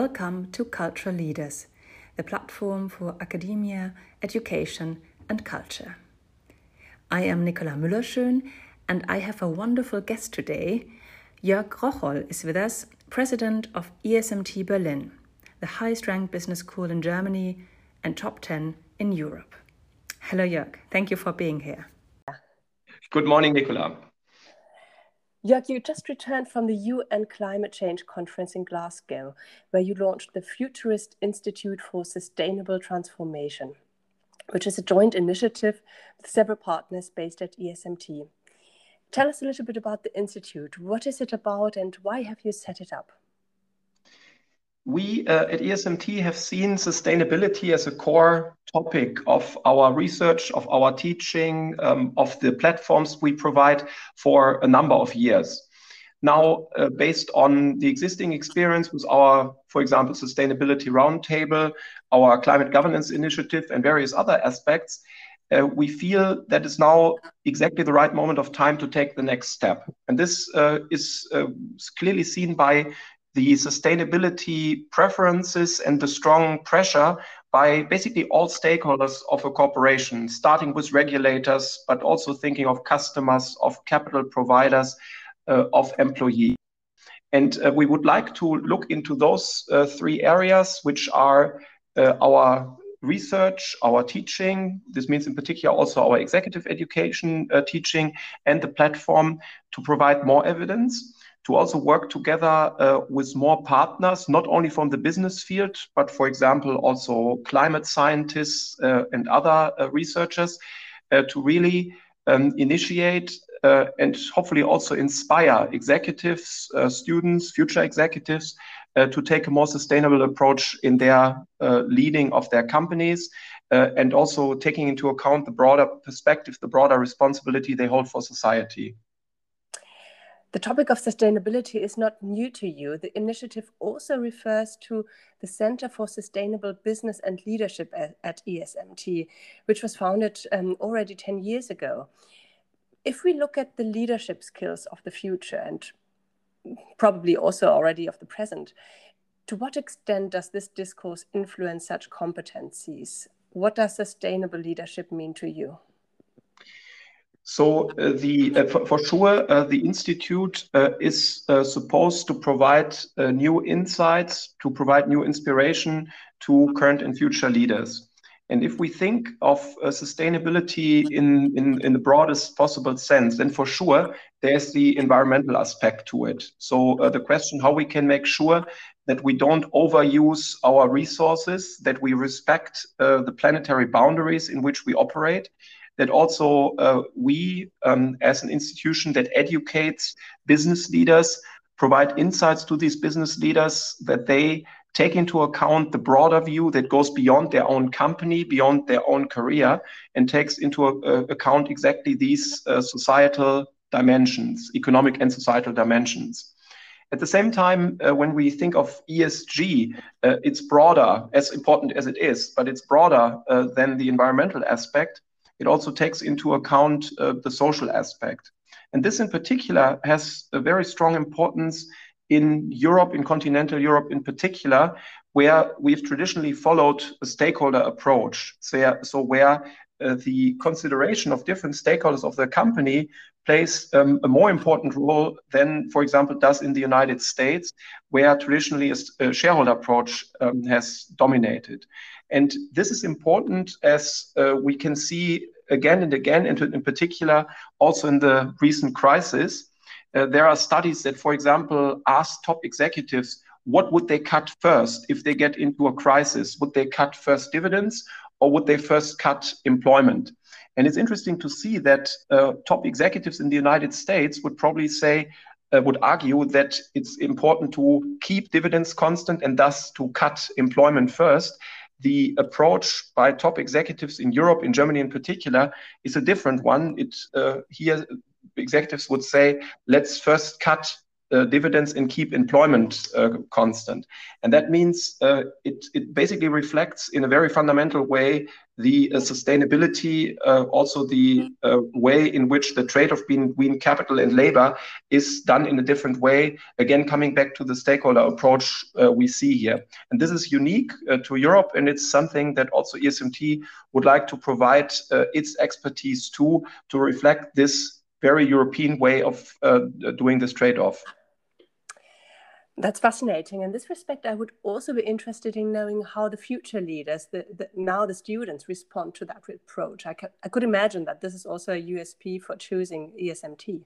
Welcome to Cultural Leaders, the platform for academia, education, and culture. I am Nicola Müllerschön, and I have a wonderful guest today. Jörg Rocholl is with us, president of ESMT Berlin, the highest ranked business school in Germany and top 10 in Europe. Hello, Jörg. Thank you for being here. Good morning, Nicola. Jörg, you just returned from the UN Climate Change Conference in Glasgow, where you launched the Futurist Institute for Sustainable Transformation, which is a joint initiative with several partners based at ESMT. Tell us a little bit about the Institute. What is it about and why have you set it up? We uh, at ESMT have seen sustainability as a core topic of our research, of our teaching, um, of the platforms we provide for a number of years. Now, uh, based on the existing experience with our, for example, Sustainability Roundtable, our Climate Governance Initiative, and various other aspects, uh, we feel that it's now exactly the right moment of time to take the next step. And this is clearly seen by the sustainability preferences and the strong pressure by basically all stakeholders of a corporation, starting with regulators, but also thinking of customers, of capital providers, uh, of employees. And uh, we would like to look into those uh, three areas, which are uh, our research, our teaching. This means, in particular, also our executive education uh, teaching and the platform to provide more evidence to also work together uh, with more partners, not only from the business field, but for example, also climate scientists uh, and other uh, researchers uh, to really um, initiate uh, and hopefully also inspire executives, uh, students, future executives to take a more sustainable approach in their leading of their companies. and also taking into account the broader perspective, the broader responsibility they hold for society. The topic of sustainability is not new to you. The initiative also refers to the Center for Sustainable Business and Leadership at, at ESMT, which was founded um, already 10 years ago. If we look at the leadership skills of the future and probably also already of the present, to what extent does this discourse influence such competencies? What does sustainable leadership mean to you? So uh, the uh, for, for, sure uh, the institute uh, is uh, supposed to provide uh, new insights, to provide new inspiration to current and future leaders. And if we think of sustainability in, in, in the broadest possible sense, then for sure there's the environmental aspect to it. So the question how we can make sure that we don't overuse our resources, that we respect the planetary boundaries in which we operate, that also uh, we, um, as an institution that educates business leaders, provide insights to these business leaders that they take into account the broader view that goes beyond their own company, beyond their own career, and takes into uh, account exactly these uh, societal dimensions, economic and societal dimensions. At the same time, uh, when we think of ESG, uh, it's broader, as important as it is, but it's broader uh, than the environmental aspect it also takes into account uh, the social aspect. And this in particular has a very strong importance in Europe, in continental Europe in particular, where we've traditionally followed a stakeholder approach. So, so where uh, the consideration of different stakeholders of the company plays um, a more important role than, for example, does in the United States, where traditionally a, shareholder approach um, has dominated. And this is important as uh, we can see again and again, and in particular also in the recent crisis. Uh, there are studies that, for example, ask top executives what would they cut first if they get into a crisis? Would they cut first dividends or would they first cut employment? And it's interesting to see that uh, top executives in the United States would probably say, uh, would argue that it's important to keep dividends constant and thus to cut employment first the approach by top executives in Europe, in Germany in particular, is a different one. It uh, here executives would say, let's first cut uh, dividends and keep employment uh, constant. And that means uh, it, it basically reflects in a very fundamental way the uh, sustainability, uh, also the way in which the trade-off between capital and labor is done in a different way. Again, coming back to the stakeholder approach we see here. And this is unique to Europe, and it's something that also ESMT would like to provide its expertise to, to reflect this very European way of uh, doing this trade-off. That's fascinating. In this respect, I would also be interested in knowing how the future leaders, the, the now the students, respond to that approach. I, I could imagine that this is also a USP for choosing ESMT.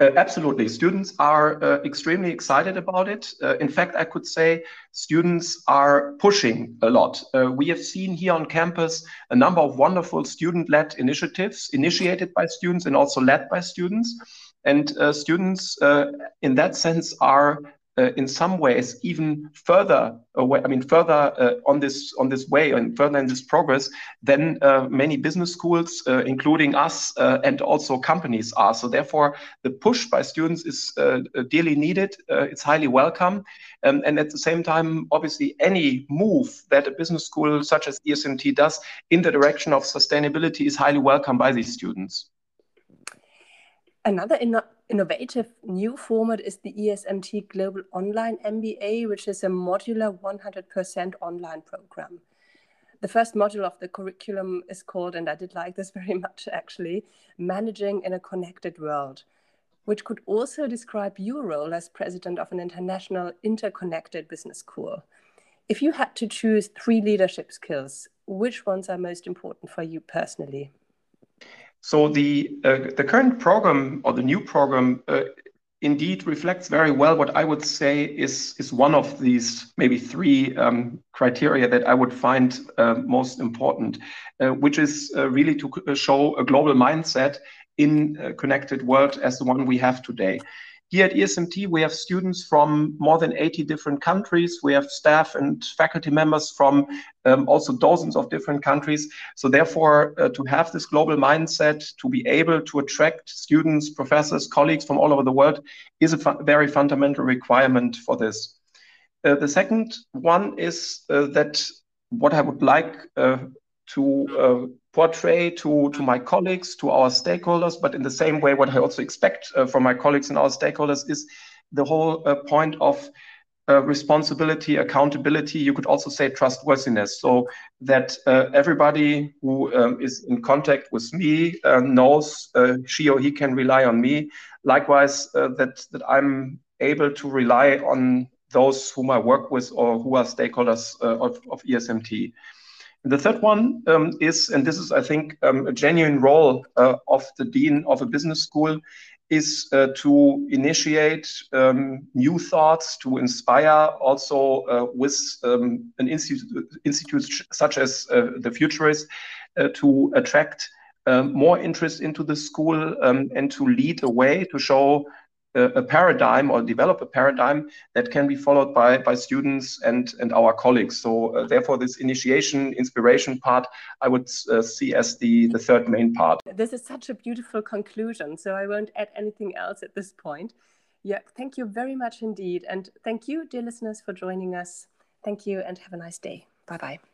Uh, absolutely. Students are uh, extremely excited about it. Uh, in fact, I could say students are pushing a lot. Uh, we have seen here on campus a number of wonderful student led initiatives initiated by students and also led by students. And uh, students, uh, in that sense, are uh, in some ways even further away i mean further uh, on this on this way and further in this progress than uh, many business schools uh, including us uh, and also companies are. So therefore the push by students is uh, dearly needed. It's highly welcome. Um, and at the same time obviously any move that a business school such as esmt does in the direction of sustainability is highly welcome by these students. Another in innovative new format is the ESMT Global Online MBA, which is a modular 100% online program. The first module of the curriculum is called, and I did like this very much actually, Managing in a Connected World, which could also describe your role as president of an international interconnected business school. If you had to choose three leadership skills, which ones are most important for you personally? So the uh, the current program or the new program uh, indeed reflects very well what I would say is is one of these maybe three um, criteria that I would find uh, most important, which is really to show a global mindset in a connected world as the one we have today. Here at ESMT, we have students from more than 80 different countries. We have staff and faculty members from um, also dozens of different countries. So therefore, uh, to have this global mindset, to be able to attract students, professors, colleagues from all over the world is a fu very fundamental requirement for this. Uh, the second one is uh, that what I would like uh, to uh, portray to, to my colleagues, to our stakeholders, but in the same way, what I also expect uh, from my colleagues and our stakeholders is the whole uh, point of uh, responsibility, accountability, you could also say trustworthiness, so that uh, everybody who um, is in contact with me uh, knows she or he can rely on me. Likewise, that, that I'm able to rely on those whom I work with or who are stakeholders of, of ESMT. The third one um, is, and this is, I think, um, a genuine role uh, of the dean of a business school, is uh, to initiate um, new thoughts, to inspire also uh, with um, an institute, institute such as uh, the Futurist uh, to attract uh, more interest into the school um, and to lead a way to show a paradigm or develop a paradigm that can be followed by, by students and, and our colleagues. So uh, therefore, this initiation, inspiration part, I would uh, see as the, the third main part. This is such a beautiful conclusion. So I won't add anything else at this point. Yeah, thank you very much indeed. And thank you, dear listeners, for joining us. Thank you and have a nice day. Bye bye.